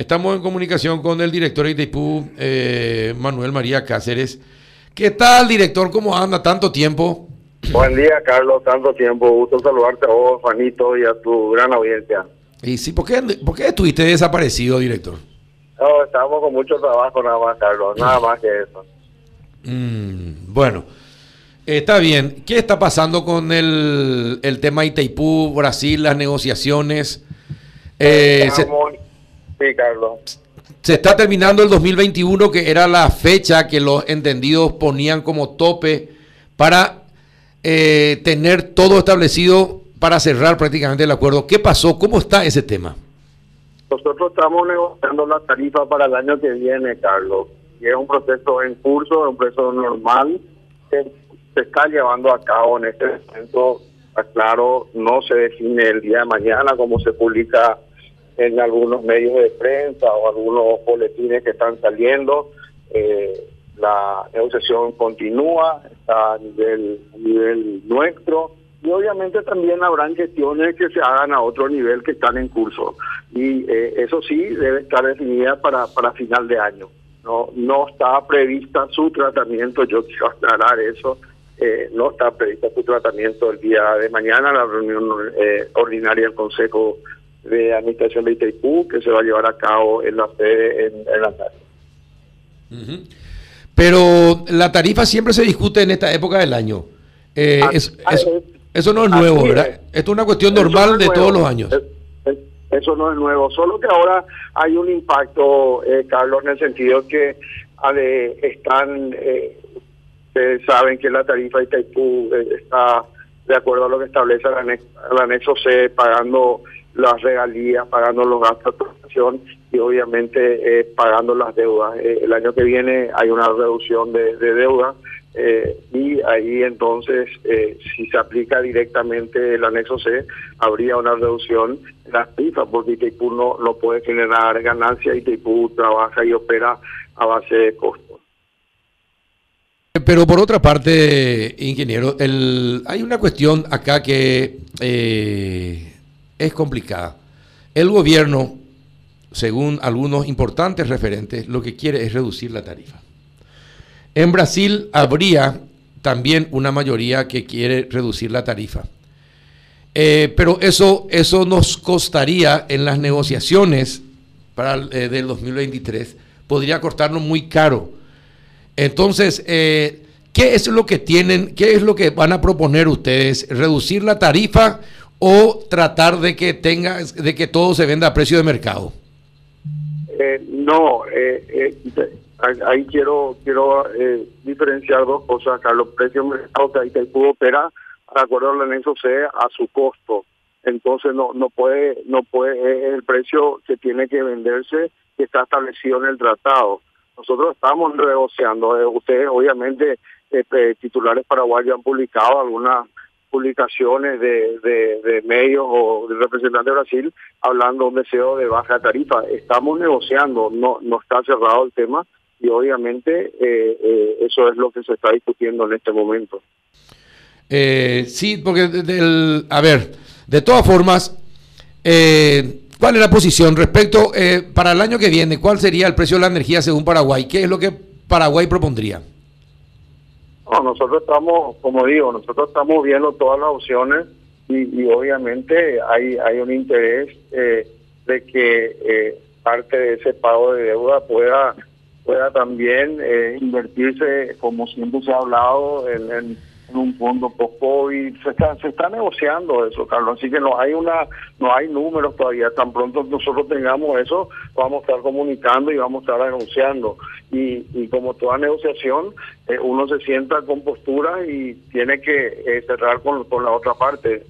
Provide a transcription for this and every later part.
Estamos en comunicación con el director de Itaipú, eh, Manuel María Cáceres. ¿Qué tal, director? ¿Cómo anda? ¿Tanto tiempo? Buen día, Carlos. Tanto tiempo. Gusto saludarte a vos, Juanito, y a tu gran audiencia. Y sí, ¿por qué, por qué estuviste desaparecido, director? No, estamos con mucho trabajo nada más, Carlos. Nada más que eso. Mm, bueno, está bien. ¿Qué está pasando con el, el tema Itaipú, Brasil, las negociaciones? Eh, estamos, Sí, Carlos. Se está terminando el 2021, que era la fecha que los entendidos ponían como tope para eh, tener todo establecido para cerrar prácticamente el acuerdo. ¿Qué pasó? ¿Cómo está ese tema? Nosotros estamos negociando la tarifa para el año que viene, Carlos. Y es un proceso en curso, es un proceso normal que se está llevando a cabo en este momento. Claro, no se define el día de mañana como se publica en algunos medios de prensa o algunos boletines que están saliendo. Eh, la negociación continúa, a nivel, nivel nuestro y obviamente también habrán gestiones que se hagan a otro nivel que están en curso y eh, eso sí debe estar definida para, para final de año. No, no está prevista su tratamiento, yo quiero aclarar eso, eh, no está prevista su tratamiento el día de mañana, la reunión ordinaria del Consejo de Administración de Itaipú que se va a llevar a cabo en la sede en, la tarde. Pero la tarifa siempre se discute en esta época del año. Eh, ah, ah, eso no es nuevo, ¿verdad? Esto es una cuestión normal de todos los años. eso no es nuevo, solo que ahora hay un impacto, eh, Carlos, en el sentido que están, eh, saben que la tarifa de Itaipú eh, está de acuerdo a lo que establece el anexo C, pagando las regalías, pagando los gastos de protección y obviamente eh, pagando las deudas. Eh, el año que viene hay una reducción de, deuda eh, y ahí entonces, si se aplica directamente el anexo C, habría una reducción de las tarifas porque Itaipú no, no puede generar ganancias, Itaipú trabaja y opera a base de costos. Pero por otra parte, ingeniero, el, hay una cuestión acá que es complicada. El gobierno, según algunos importantes referentes, lo que quiere es reducir la tarifa. En Brasil habría también una mayoría que quiere reducir la tarifa. Eh, pero eso, eso nos costaría en las negociaciones para eh, del 2023, podría costarnos muy caro. Entonces, eh, ¿qué es lo que tienen, qué es lo que van a proponer ustedes? ¿Reducir la tarifa o tratar de que tenga de que todo se venda a precio de mercado? Eh, no, eh, eh, ahí quiero quiero diferenciar dos cosas, Carlos. Precio de mercado que ahí pudo operar de acuerdo al anexo C a su costo. Entonces no no puede no puede el precio que tiene que venderse que está establecido en el tratado. Nosotros estamos negociando. ustedes obviamente titulares paraguayos han publicado algunas publicaciones de, de, medios o de representantes de Brasil hablando de un deseo de baja tarifa. Estamos negociando, no, no está cerrado el tema y obviamente eh, eh, eso es lo que se está discutiendo en este momento. Eh, sí, porque, del, a ver, de todas formas, ¿cuál es la posición respecto para el año que viene? ¿Cuál sería el precio de la energía según Paraguay? ¿Qué es lo que Paraguay propondría? No, nosotros estamos, como digo, nosotros estamos viendo todas las opciones y, obviamente hay, hay un interés eh, de que eh, parte de ese pago de deuda pueda pueda también eh, invertirse, como siempre se ha hablado, en en un fondo post-COVID. Se está, se está negociando eso, Carlos. Así que no hay una no hay números todavía. Tan pronto nosotros tengamos eso, vamos a estar comunicando y vamos a estar anunciando. Y, como toda negociación, eh, uno se sienta con postura y tiene que eh, cerrar con, con la otra parte.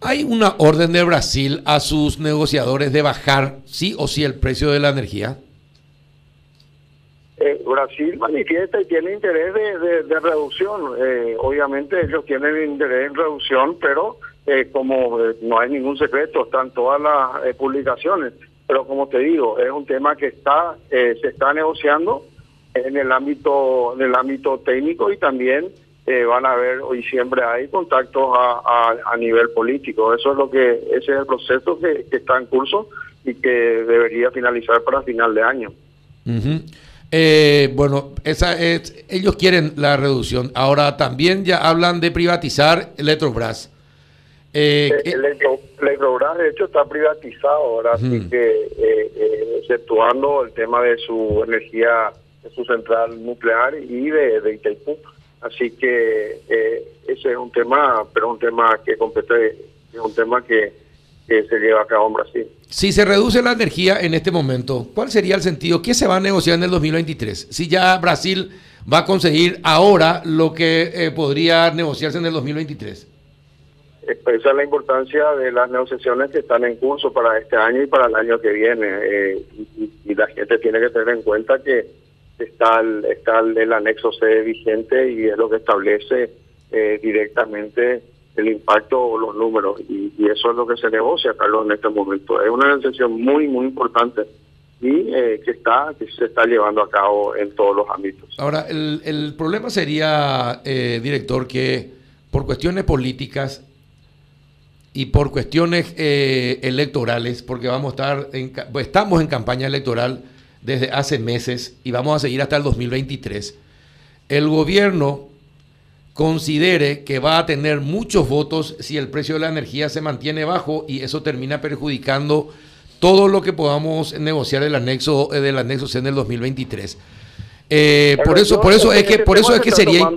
¿Hay una orden de Brasil a sus negociadores de bajar sí o sí el precio de la energía? Eh, Brasil manifiesta y tiene interés de, reducción. Eh, obviamente ellos tienen interés en reducción, pero eh, como no hay ningún secreto, están todas las publicaciones. Pero como te digo, es un tema que está se está negociando en el ámbito en el ámbito técnico y también eh, van a haber, hoy siempre hay contactos a, a, nivel político. Eso es lo que, ese es el proceso que, está en curso y que debería finalizar para final de año. Eh, bueno, esa es, ellos quieren la reducción. Ahora también ya hablan de privatizar Electrobras. Eh, Electrobras, de hecho, está privatizado ahora, así que exceptuando el tema de su energía, de su central nuclear y de, de Itaipú. Así que eh, ese es un tema, pero un tema que compete, es un tema que, se lleva a cabo en Brasil. Si se reduce la energía en este momento, ¿cuál sería el sentido? ¿Qué se va a negociar en el 2023? Si ya Brasil va a conseguir ahora lo que eh, podría negociarse en el 2023. Esa es la importancia de las negociaciones que están en curso para este año y para el año que viene. Eh, y la gente tiene que tener en cuenta que está el, está el, anexo C vigente y es lo que establece eh, directamente el impacto o los números y, eso es lo que se negocia, Carlos, en este momento. Es una negociación muy, muy importante y eh, que está que se está llevando a cabo en todos los ámbitos. Ahora, el, el problema sería, eh, director, que por cuestiones políticas y por cuestiones electorales, porque vamos a estar en, estamos en campaña electoral, desde hace meses y vamos a seguir hasta el 2023, el gobierno considere que va a tener muchos votos si el precio de la energía se mantiene bajo y eso termina perjudicando todo lo que podamos negociar del anexo eh, del anexo C en el 2023. Eh, por eso, por eso es que, por eso es que sería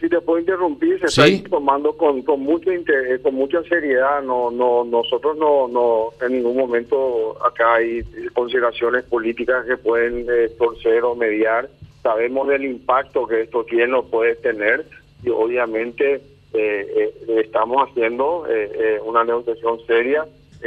si te puedo interrumpir, se está tomando con, con mucho interés, con mucha seriedad. No, no, nosotros no, no, en ningún momento acá hay consideraciones políticas que pueden eh, torcer o mediar. Sabemos del impacto que esto tiene o puede tener y obviamente eh, eh, estamos haciendo una negociación seria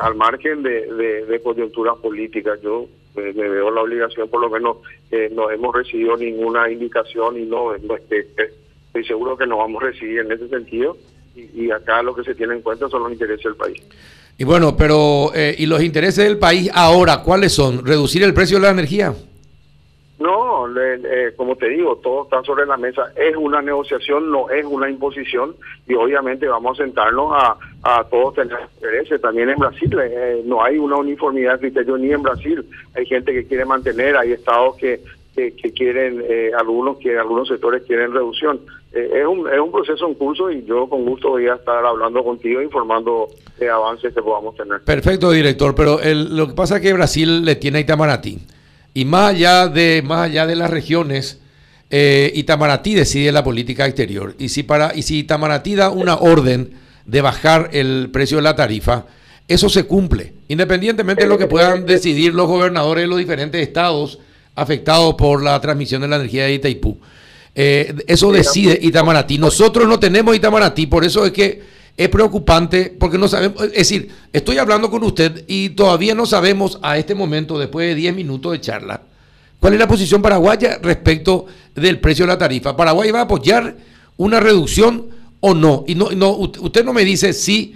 al margen de, coyunturas políticas. Yo me veo la obligación, por lo menos, no hemos recibido ninguna indicación y no, no este, estoy seguro que nos vamos a recibir en ese sentido y, acá lo que se tiene en cuenta son los intereses del país. Y bueno, pero eh, ¿y los intereses del país ahora cuáles son? ¿Reducir el precio de la energía? Eh, como te digo, todo está sobre la mesa. Es una negociación, no es una imposición y obviamente vamos a sentarnos a, a todos tener intereses. También en Brasil eh, no hay una uniformidad de criterio ni en Brasil. Hay gente que quiere mantener, hay estados que que, quieren, eh, algunos que algunos sectores quieren reducción. Eh, es, un, es un proceso en curso y yo con gusto voy a estar hablando contigo, informando de avances que podamos tener. Perfecto, director, pero el, lo que pasa es que Brasil le tiene a Itamaraty y más allá de, más allá de las regiones, eh, Itamaraty decide la política exterior y si, para, y si Itamaraty da una orden de bajar el precio de la tarifa, eso se cumple, independientemente de lo que puedan decidir los gobernadores de los diferentes estados afectado por la transmisión de la energía de Itaipú. Eh, eso decide Itamaraty. Nosotros no tenemos Itamaraty, por eso es que es preocupante, porque no sabemos, es decir, estoy hablando con usted y todavía no sabemos a este momento, después de 10 minutos de charla, cuál es la posición paraguaya respecto del precio de la tarifa. ¿Paraguay va a apoyar una reducción o no? Y no, no usted no me dice sí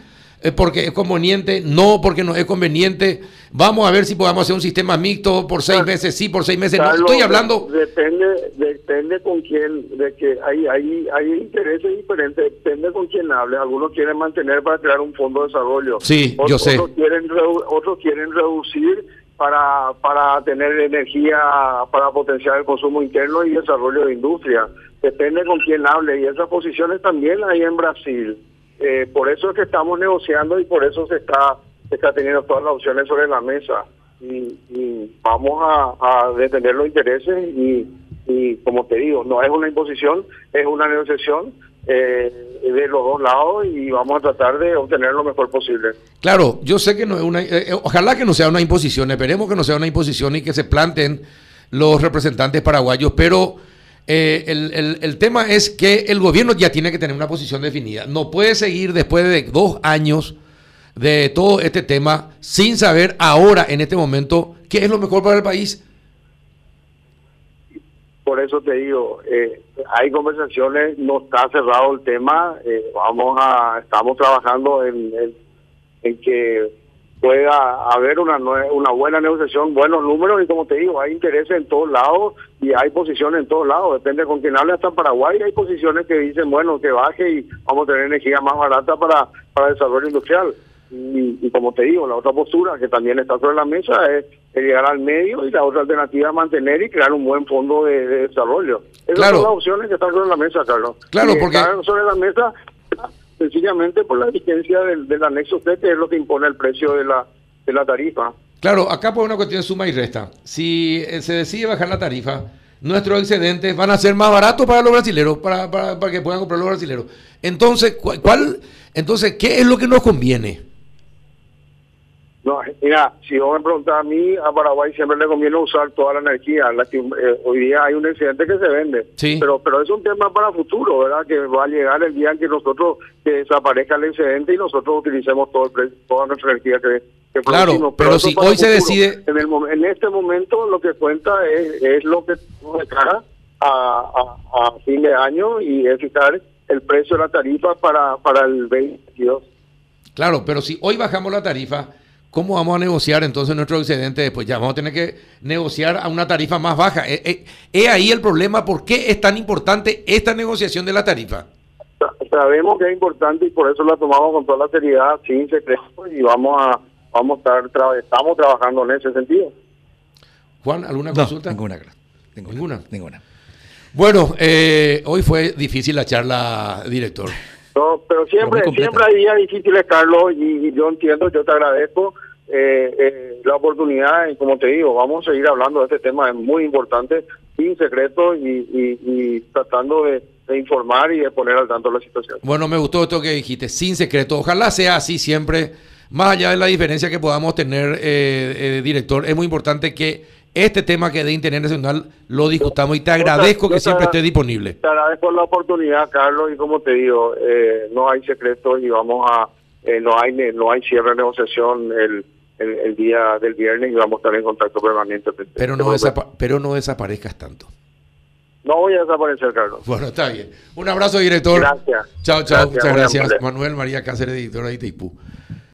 porque es conveniente, no porque no es conveniente. Vamos a ver si podemos hacer un sistema mixto por seis meses, sí, por seis meses. no, estoy hablando. Depende, depende con quién, de que hay, hay, hay intereses diferentes, depende con quién hable. Algunos quieren mantener para crear un fondo de desarrollo. Sí, yo sé. Otros quieren, otros quieren reducir para, para tener energía, para potenciar el consumo interno y desarrollo de industria. Depende con quién hable y esas posiciones también hay en Brasil. Eh, por eso es que estamos negociando y por eso se está, está teniendo todas las opciones sobre la mesa. Y, vamos a, detener los intereses y, como te digo, no es una imposición, es una negociación eh, de los dos lados y vamos a tratar de obtener lo mejor posible. Claro, yo sé que no es una, eh, ojalá que no sea una imposición, esperemos que no sea una imposición y que se planten los representantes paraguayos, pero eh, el, el, tema es que el gobierno ya tiene que tener una posición definida. No puede seguir después de dos años de todo este tema sin saber ahora, en este momento, qué es lo mejor para el país. Por eso te digo, eh, hay conversaciones, no está cerrado el tema, eh, vamos a, estamos trabajando en, en, que pueda haber una una buena negociación, buenos números y como te digo, hay intereses en todos lados y hay posiciones en todos lados, depende con quién hable hasta en Paraguay, hay posiciones que dicen, bueno, que baje y vamos a tener energía más barata para, para el desarrollo industrial. Y, como te digo, la otra postura que también está sobre la mesa es, llegar al medio y la otra alternativa es mantener y crear un buen fondo de, desarrollo. Esas son las opciones que están sobre la mesa, Carlos. Claro, porque... Están sobre la mesa sencillamente por la vigencia del, anexo C, que es lo que impone el precio de la, de la tarifa. Claro, acá por una cuestión de suma y resta. Si eh, se decide bajar la tarifa, nuestros excedentes van a ser más baratos para los brasileños, para, para, para que puedan comprar los brasileños. Entonces, ¿cuál, entonces, ¿qué es lo que nos conviene? No, mira, si vos me preguntas a mí, a Paraguay siempre le conviene usar toda la energía. La que, eh, hoy día hay un excedente que se vende, sí. pero pero es un tema para futuro, ¿verdad? Que va a llegar el día en que nosotros que desaparezca el excedente y nosotros utilicemos todo el, toda nuestra energía que, que Claro, pero, si hoy se decide... En, el, en este momento lo que cuenta es, es lo que nos cara a, a, a fin de año y es fijar el precio de la tarifa para, para el 2022. Claro, pero si hoy bajamos la tarifa ¿Cómo vamos a negociar entonces nuestro excedente después? Ya vamos a tener que negociar a una tarifa más baja. ¿Es, eh, eh, ahí el problema? ¿Por qué es tan importante esta negociación de la tarifa? Sabemos que es importante y por eso la tomamos con toda la seriedad, sin secreto, y vamos a vamos a estar estamos trabajando en ese sentido. Juan, ¿alguna consulta? Ninguna, ninguna. Ninguna. Bueno, eh, hoy fue difícil la charla, director. No, pero siempre siempre hay días difíciles, Carlos, y, yo entiendo, yo te agradezco eh, eh, la oportunidad y como te digo, vamos a seguir hablando de este tema, es muy importante, sin secreto y, tratando de, informar y de poner al tanto la situación. Bueno, me gustó esto que dijiste, sin secreto, ojalá sea así siempre, más allá de la diferencia que podamos tener, eh, director, es muy importante que este tema que de interés nacional lo discutamos y te agradezco que siempre esté disponible. Te agradezco la oportunidad, Carlos, y como te digo, eh, no hay secretos y vamos a, eh, no hay no hay cierre de negociación el, el, día del viernes y vamos a estar en contacto permanente. Pero no, pero no desaparezcas tanto. No voy a desaparecer, Carlos. Bueno, está bien. Un abrazo, director. Gracias. Chao, chao. Muchas gracias. Manuel María Cáceres, editora de Itaipú.